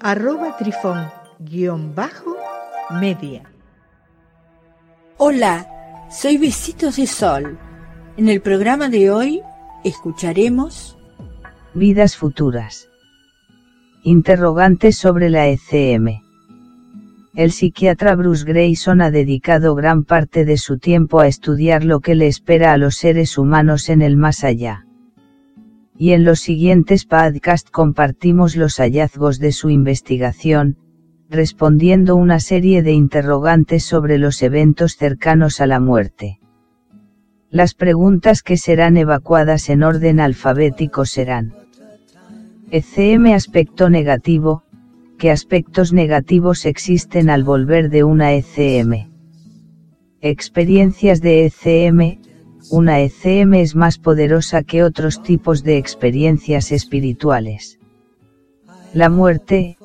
arroba trifón-media. Hola, soy Besitos de Sol. En el programa de hoy escucharemos Vidas futuras. Interrogantes sobre la ECM. El psiquiatra Bruce Grayson ha dedicado gran parte de su tiempo a estudiar lo que le espera a los seres humanos en el más allá y en los siguientes podcasts compartimos los hallazgos de su investigación, respondiendo una serie de interrogantes sobre los eventos cercanos a la muerte. Las preguntas que serán evacuadas en orden alfabético serán ECM aspecto negativo, ¿qué aspectos negativos existen al volver de una ECM? Experiencias de ECM, una ECM es más poderosa que otros tipos de experiencias espirituales. La muerte,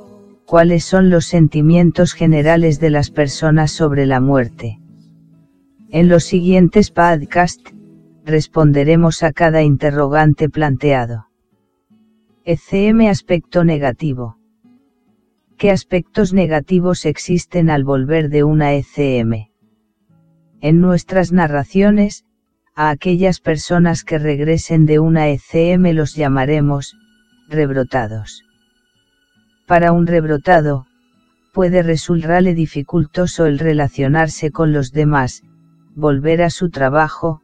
¿cuáles son los sentimientos generales de las personas sobre la muerte? En los siguientes podcasts, responderemos a cada interrogante planteado. ECM aspecto negativo. ¿Qué aspectos negativos existen al volver de una ECM? En nuestras narraciones, a aquellas personas que regresen de una ECM los llamaremos, rebrotados. Para un rebrotado, puede resultarle dificultoso el relacionarse con los demás, volver a su trabajo,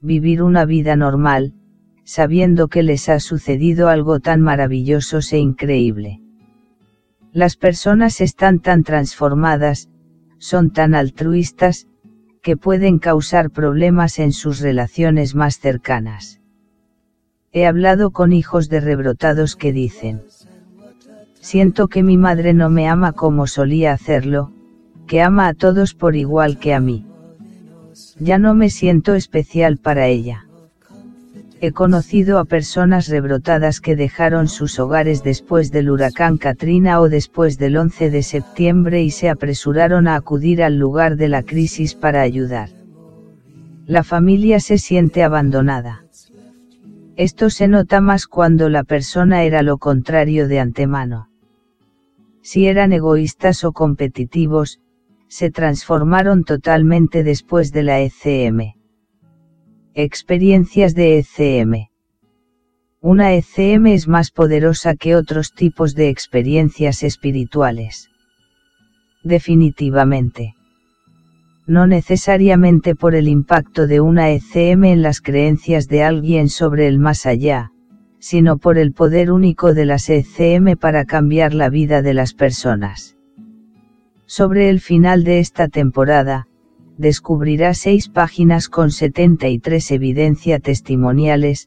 vivir una vida normal, sabiendo que les ha sucedido algo tan maravilloso e increíble. Las personas están tan transformadas, son tan altruistas, que pueden causar problemas en sus relaciones más cercanas. He hablado con hijos de rebrotados que dicen, siento que mi madre no me ama como solía hacerlo, que ama a todos por igual que a mí. Ya no me siento especial para ella. He conocido a personas rebrotadas que dejaron sus hogares después del huracán Katrina o después del 11 de septiembre y se apresuraron a acudir al lugar de la crisis para ayudar. La familia se siente abandonada. Esto se nota más cuando la persona era lo contrario de antemano. Si eran egoístas o competitivos, se transformaron totalmente después de la ECM. Experiencias de ECM. Una ECM es más poderosa que otros tipos de experiencias espirituales. Definitivamente. No necesariamente por el impacto de una ECM en las creencias de alguien sobre el más allá, sino por el poder único de las ECM para cambiar la vida de las personas. Sobre el final de esta temporada, descubrirá seis páginas con 73 evidencia testimoniales,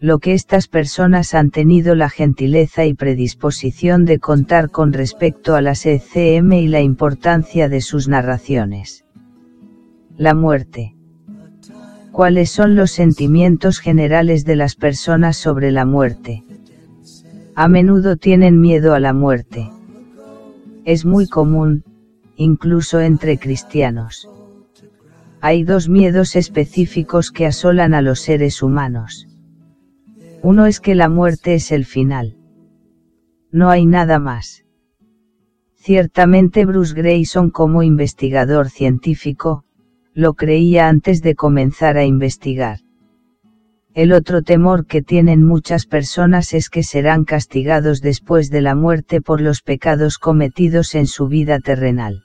lo que estas personas han tenido la gentileza y predisposición de contar con respecto a las ECM y la importancia de sus narraciones. La muerte. ¿Cuáles son los sentimientos generales de las personas sobre la muerte? A menudo tienen miedo a la muerte. Es muy común, incluso entre cristianos hay dos miedos específicos que asolan a los seres humanos. Uno es que la muerte es el final. No hay nada más. Ciertamente Bruce Grayson como investigador científico, lo creía antes de comenzar a investigar. El otro temor que tienen muchas personas es que serán castigados después de la muerte por los pecados cometidos en su vida terrenal.